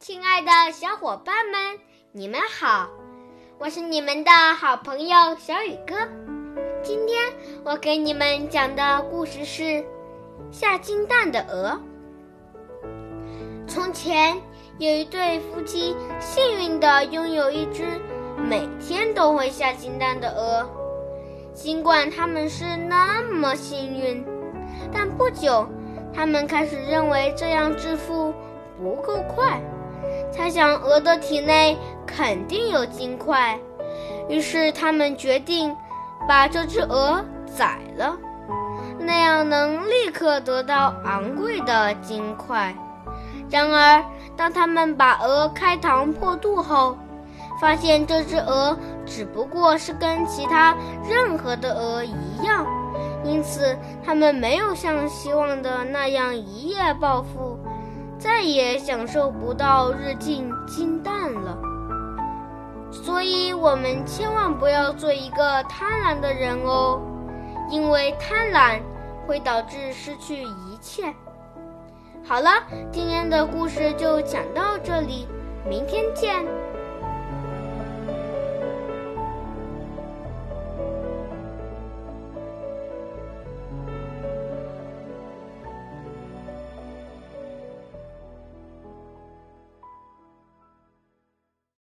亲爱的小伙伴们，你们好！我是你们的好朋友小雨哥。今天我给你们讲的故事是《下金蛋的鹅》。从前有一对夫妻，幸运地拥有一只每天都会下金蛋的鹅。尽管他们是那么幸运，但不久，他们开始认为这样致富不够快。猜想鹅的体内肯定有金块，于是他们决定把这只鹅宰了，那样能立刻得到昂贵的金块。然而，当他们把鹅开膛破肚后，发现这只鹅只不过是跟其他任何的鹅一样，因此他们没有像希望的那样一夜暴富。再也享受不到日进金蛋了，所以我们千万不要做一个贪婪的人哦，因为贪婪会导致失去一切。好了，今天的故事就讲到这里，明天见。